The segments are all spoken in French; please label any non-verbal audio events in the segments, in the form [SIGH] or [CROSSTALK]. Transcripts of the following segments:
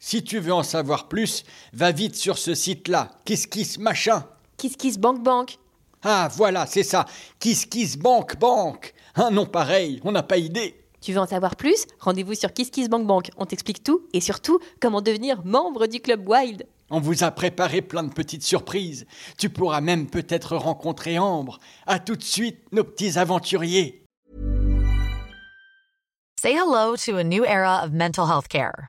Si tu veux en savoir plus, va vite sur ce site-là. Kiss kiss machin. Kiss Kiss Bank Bank. Ah voilà, c'est ça. Kiss kiss bank bank. Un nom pareil, on n'a pas idée. Tu veux en savoir plus? Rendez-vous sur Kiss Kiss Bank Bank. On t'explique tout et surtout comment devenir membre du club Wild. On vous a préparé plein de petites surprises. Tu pourras même peut-être rencontrer Ambre. À tout de suite, nos petits aventuriers. Say hello to a new era of mental health care.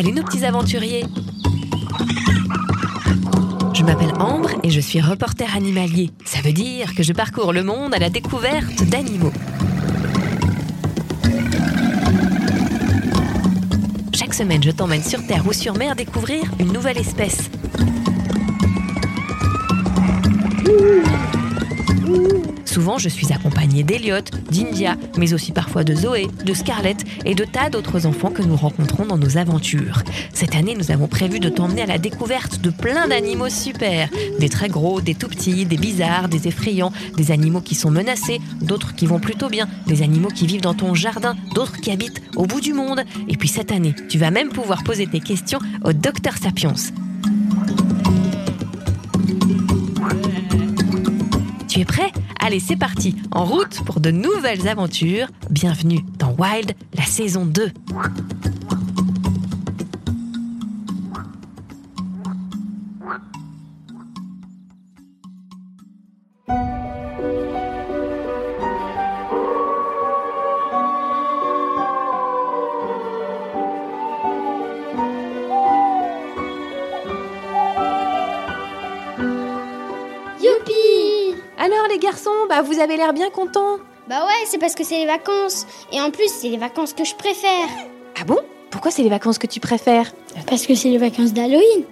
Salut nos petits aventuriers Je m'appelle Ambre et je suis reporter animalier. Ça veut dire que je parcours le monde à la découverte d'animaux. Chaque semaine, je t'emmène sur Terre ou sur mer découvrir une nouvelle espèce. Souvent, je suis accompagnée d'Eliot, d'India, mais aussi parfois de Zoé, de Scarlett et de tas d'autres enfants que nous rencontrons dans nos aventures. Cette année, nous avons prévu de t'emmener à la découverte de plein d'animaux super. Des très gros, des tout petits, des bizarres, des effrayants, des animaux qui sont menacés, d'autres qui vont plutôt bien, des animaux qui vivent dans ton jardin, d'autres qui habitent au bout du monde. Et puis cette année, tu vas même pouvoir poser tes questions au docteur Sapiens. Tu es prêt? Allez, c'est parti, en route pour de nouvelles aventures. Bienvenue dans Wild, la saison 2. Bah vous avez l'air bien contents. Bah ouais, c'est parce que c'est les vacances. Et en plus, c'est les vacances que je préfère. Ah bon? Pourquoi c'est les vacances que tu préfères? Parce que c'est les vacances d'Halloween.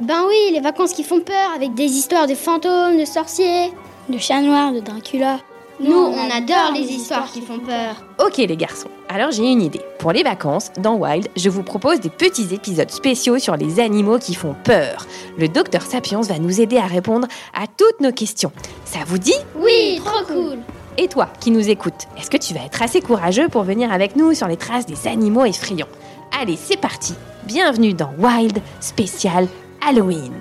Ben oui, les vacances qui font peur avec des histoires de fantômes, de sorciers, de chats noirs, de Dracula. Nous, on adore les histoires qui font peur. Ok les garçons, alors j'ai une idée. Pour les vacances, dans Wild, je vous propose des petits épisodes spéciaux sur les animaux qui font peur. Le docteur Sapiens va nous aider à répondre à toutes nos questions. Ça vous dit? Oui, trop cool. Et toi, qui nous écoutes, est-ce que tu vas être assez courageux pour venir avec nous sur les traces des animaux effrayants? Allez, c'est parti Bienvenue dans Wild spécial Halloween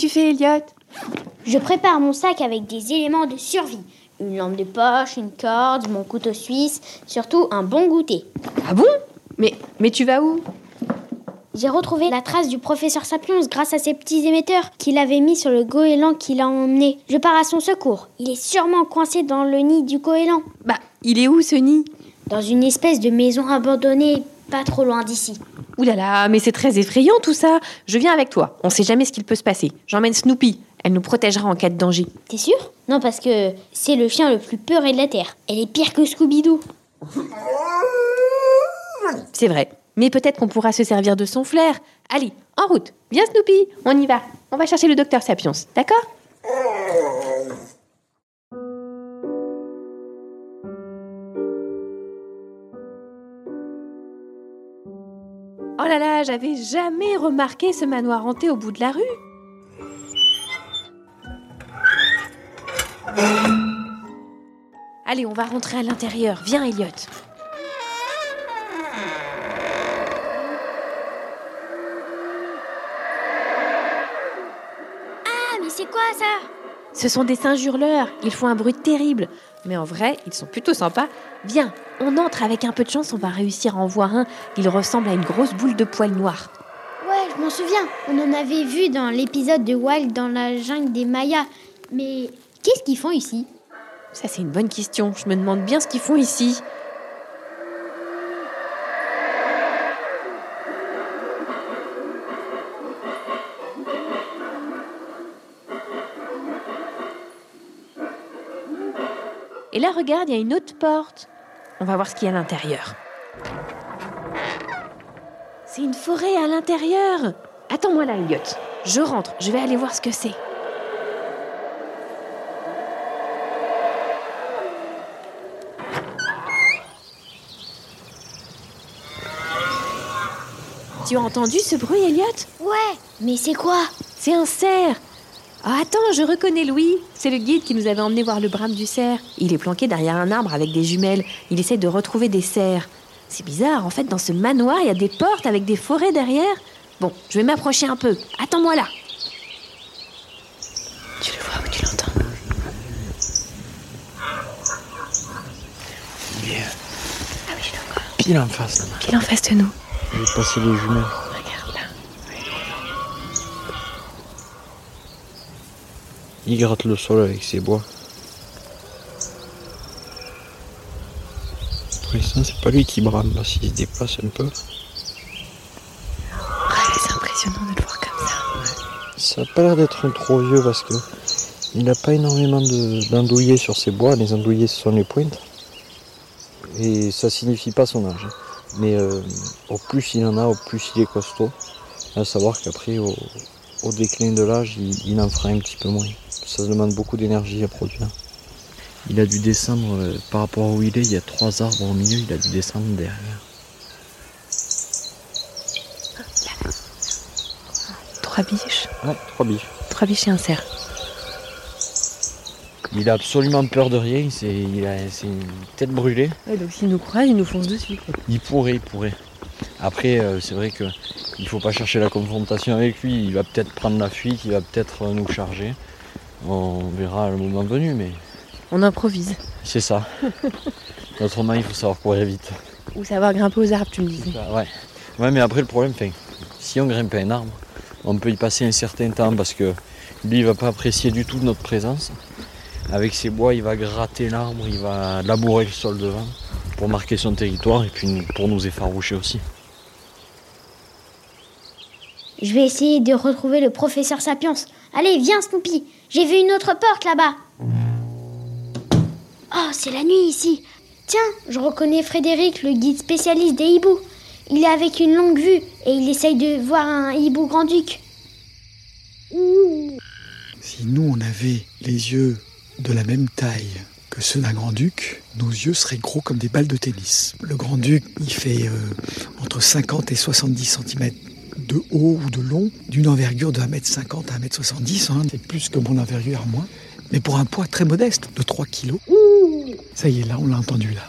tu fais, Elliot? Je prépare mon sac avec des éléments de survie. Une lampe de poche, une corde, mon couteau suisse, surtout un bon goûter. Ah bon? Mais, mais tu vas où? J'ai retrouvé la trace du professeur Sapiens grâce à ces petits émetteurs qu'il avait mis sur le goéland qu'il a emmené. Je pars à son secours. Il est sûrement coincé dans le nid du goéland. Bah, il est où ce nid? Dans une espèce de maison abandonnée, pas trop loin d'ici. Ouh là là, mais c'est très effrayant tout ça. Je viens avec toi. On sait jamais ce qu'il peut se passer. J'emmène Snoopy. Elle nous protégera en cas de danger. T'es sûr? Non, parce que c'est le chien le plus peuré de la Terre. Elle est pire que Scooby-Doo. C'est vrai. Mais peut-être qu'on pourra se servir de son flair. Allez, en route. Viens Snoopy, on y va. On va chercher le docteur Sapiens, d'accord? Là j'avais jamais remarqué ce manoir hanté au bout de la rue. Allez, on va rentrer à l'intérieur. Viens, Elliot. Ah, mais c'est quoi ça Ce sont des singes hurleurs. Ils font un bruit terrible. Mais en vrai, ils sont plutôt sympas. Viens, on entre avec un peu de chance, on va réussir à en voir un. Il ressemble à une grosse boule de poils noirs. Ouais, je m'en souviens. On en avait vu dans l'épisode de Wild dans la jungle des Mayas. Mais qu'est-ce qu'ils font ici? Ça, c'est une bonne question. Je me demande bien ce qu'ils font ici. Et là, regarde, il y a une autre porte. On va voir ce qu'il y a à l'intérieur. C'est une forêt à l'intérieur. Attends-moi là, Elliot. Je rentre, je vais aller voir ce que c'est. Tu as entendu ce bruit, Elliot? Ouais, mais c'est quoi? C'est un cerf. Ah, attends, je reconnais Louis. C'est le guide qui nous avait emmené voir le brame du cerf. Il est planqué derrière un arbre avec des jumelles. Il essaie de retrouver des cerfs. C'est bizarre, en fait, dans ce manoir, il y a des portes avec des forêts derrière. Bon, je vais m'approcher un peu. Attends-moi là. Tu le vois ou tu l'entends? Il est Ah oui, je le vois. pile en face. Qu'il en face de nous. Il est passé les jumelles. Regarde là. Il gratte le sol avec ses bois. Pour l'instant, c'est pas lui qui brame là, s'il se déplace un peu. C'est impressionnant de le voir comme ça. Ça a pas l'air d'être un trop vieux parce que il n'a pas énormément d'andouillés sur ses bois. Les andouillés, ce sont les pointes. Et ça signifie pas son âge. hein. Mais euh, au plus il en a, au plus il est costaud. À savoir qu'après, au, au déclin de l'âge, il, il en fera un petit peu moins. Ça demande beaucoup d'énergie à produire. Il a dû descendre, euh, par rapport à où il est, il y a trois arbres au milieu, il a dû descendre derrière. Trois biches. Ouais, trois biches. Trois biches et un cerf. Il a absolument peur de rien, c'est il a- c'est une tête brûlée. donc s'il nous croise, il nous fonce dessus. Il pourrait, il pourrait. Après, euh, c'est vrai que il faut pas chercher la confrontation avec lui. Il va peut-être prendre la fuite, il va peut-être euh, nous charger. On verra le moment venu, mais On improvise. c'est ça. [LAUGHS] Autrement, il faut savoir courir vite. Ou savoir grimper aux arbres, tu me disais. Ouais. Ouais, mais après le problème, si on grimpe un arbre, on peut y passer un certain temps parce que lui, il va pas apprécier du tout notre présence. Avec ses bois, il va gratter l'arbre, il va labourer le sol devant pour marquer son territoire et puis pour nous effaroucher aussi. Je vais essayer de retrouver le professeur Sapiens. Allez, viens Snoopy. J'ai vu une autre porte là-bas. Oh, c'est la nuit ici. Tiens, je reconnais Frédéric, le guide spécialiste des hiboux. Il est avec une longue vue et il essaye de voir un hibou grand-duc. Si nous, on avait les yeux de la même taille que ceux d'un grand-duc, nos yeux seraient gros comme des balles de tennis. Le grand-duc, il fait euh, entre 50 et 70 cm de haut ou de long, d'une envergure de 1m50 à 1m70, hein, c'est plus que mon envergure à moi, mais pour un poids très modeste, de 3 kg. Ça y est, là, on l'a entendu là.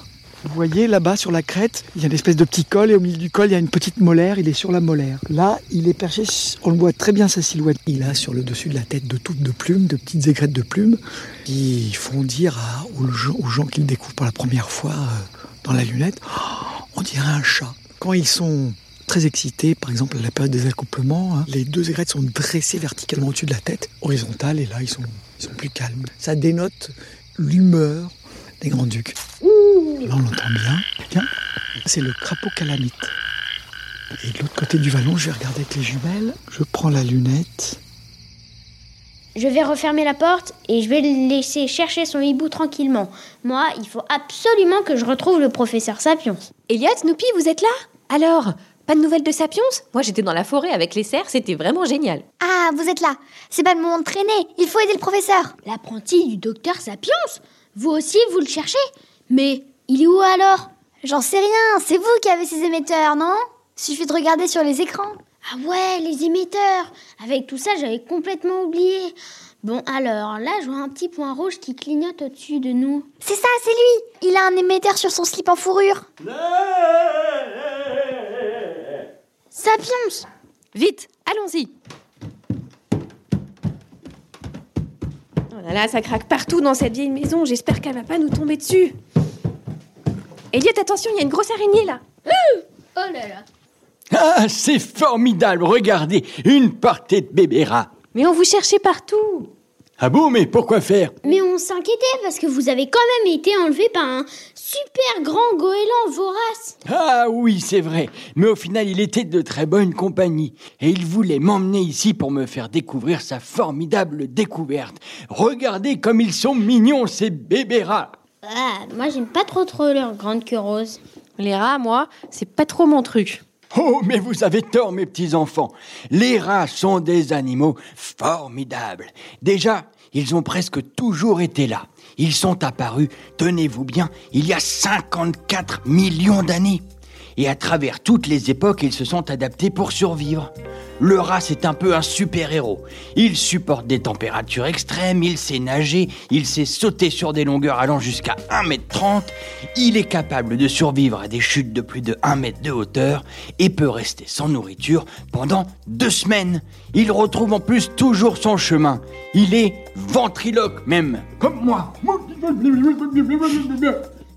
Vous voyez là-bas sur la crête, il y a une espèce de petit col et au milieu du col, il y a une petite molaire, il est sur la molaire. Là, il est perché, on le voit très bien sa silhouette. Il a sur le dessus de la tête de toutes de plumes, de petites aigrettes de plumes, qui font dire à- aux gens, aux gens qui le découvrent pour la première fois euh, dans la lunette, Oh, on dirait un chat. Quand ils sont très excités, par exemple à la période des accouplements, hein, les deux aigrettes sont dressées verticalement au-dessus de la tête, horizontales, et là ils sont, ils sont plus calmes. Ça dénote l'humeur des grands-ducs. Là, on l'entend bien. Tiens, c'est le crapaud calamite. Et de l'autre côté du vallon, je vais regarder avec les jumelles. Je prends la lunette. Je vais refermer la porte et je vais le laisser chercher son hibou tranquillement. Moi, il faut absolument que je retrouve le professeur Sapiens. Elliot, Snoopy, vous êtes là? Alors, Pas de nouvelles de Sapiens? Moi j'étais dans la forêt avec les cerfs, c'était vraiment génial. Ah, vous êtes là. C'est pas le moment de traîner. Il faut aider le professeur. L'apprenti du docteur Sapiens? Vous aussi, vous le cherchez? Mais il est où alors? J'en sais rien. C'est vous qui avez ces émetteurs, non? Suffit de regarder sur les écrans. Ah ouais, les émetteurs Avec tout ça, j'avais complètement oublié. Bon, alors, là, je vois un petit point rouge qui clignote au-dessus de nous. C'est ça, c'est lui. Il a un émetteur sur son slip en fourrure. Sapiens Vite, allons-y. Oh là là, ça craque partout dans cette vieille maison. J'espère qu'elle va pas nous tomber dessus. Elliot, attention, il y a une grosse araignée là. Oh là là Ah, c'est formidable, regardez, une portée de bébé rat. Mais on vous cherchait partout. Ah bon, mais pourquoi faire? Mais on s'inquiétait parce que vous avez quand même été enlevé par un super grand goéland vorace. Ah oui, c'est vrai, mais au final, il était de très bonne compagnie, et il voulait m'emmener ici pour me faire découvrir sa formidable découverte. Regardez comme ils sont mignons, ces bébés rats. Ah, moi j'aime pas trop trop leur grande queue rose. Les rats, moi, c'est pas trop mon truc. Oh, mais vous avez tort, mes petits enfants. Les rats sont des animaux formidables. Déjà, ils ont presque toujours été là. Ils sont apparus, tenez-vous bien, il y a 54 millions d'années. Et à travers toutes les époques, ils se sont adaptés pour survivre. Le rat, c'est un peu un super-héros. Il supporte des températures extrêmes, il sait nager, il sait sauter sur des longueurs allant jusqu'à 1m30, il est capable de survivre à des chutes de plus de 1 mètre de hauteur et peut rester sans nourriture pendant deux semaines. Il retrouve en plus toujours son chemin. Il est ventriloque même, comme moi.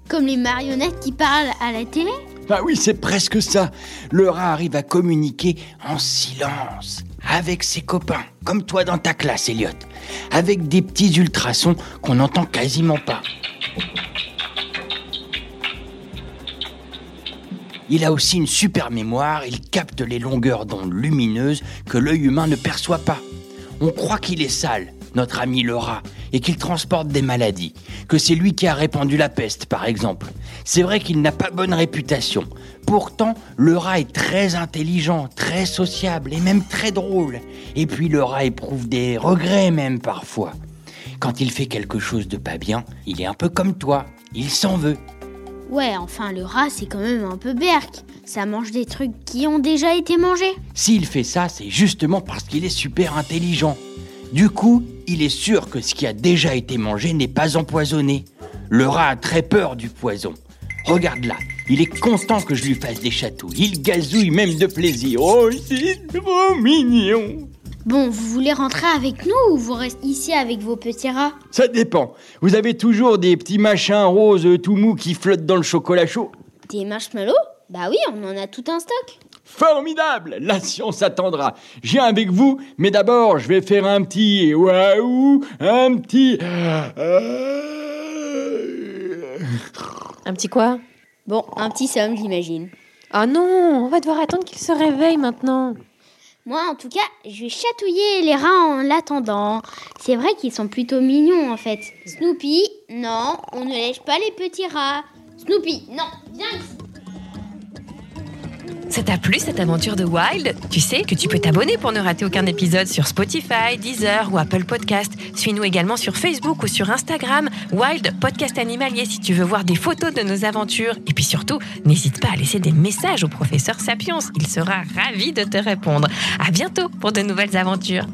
Comme les marionnettes qui parlent à la télé. Ah oui, c'est presque ça. Le rat arrive à communiquer en silence avec ses copains, comme toi dans ta classe, Elliot, avec des petits ultrasons qu'on n'entend quasiment pas. Il a aussi une super mémoire, il capte les longueurs d'onde lumineuses que l'œil humain ne perçoit pas. On croit qu'il est sale, notre ami le rat, et qu'il transporte des maladies, que c'est lui qui a répandu la peste, par exemple. C'est vrai qu'il n'a pas bonne réputation. Pourtant, le rat est très intelligent, très sociable et même très drôle. Et puis le rat éprouve des regrets même parfois. Quand il fait quelque chose de pas bien, il est un peu comme toi, il s'en veut. Ouais, enfin, le rat c'est quand même un peu berk. Ça mange des trucs qui ont déjà été mangés. S'il fait ça, c'est justement parce qu'il est super intelligent. Du coup, il est sûr que ce qui a déjà été mangé n'est pas empoisonné. Le rat a très peur du poison. Regarde là, il est content que je lui fasse des chatouilles. Il gazouille même de plaisir. Oh, c'est trop mignon. Bon, vous voulez rentrer avec nous ou vous restez ici avec vos petits rats? Ça dépend. Vous avez toujours des petits machins roses tout mous qui flottent dans le chocolat chaud. Des marshmallows? Bah oui, on en a tout un stock. Formidable La science attendra. Viens avec vous, mais d'abord, je vais faire un petit waouh, un petit... euh, Un petit quoi? Bon, un petit somme, j'imagine. Ah non, on va devoir attendre qu'il se réveille maintenant. Moi, en tout cas, je vais chatouiller les rats en l'attendant. C'est vrai qu'ils sont plutôt mignons, en fait. Snoopy, non, on ne lèche pas les petits rats. Snoopy, non, viens ici. Ça t'a plu cette aventure de Wild? Tu sais que tu peux t'abonner pour ne rater aucun épisode sur Spotify, Deezer ou Apple Podcast. Suis-nous également sur Facebook ou sur Instagram, Wild Podcast Animalier si tu veux voir des photos de nos aventures. Et puis surtout, n'hésite pas à laisser des messages au professeur Sapiens, il sera ravi de te répondre. À bientôt pour de nouvelles aventures.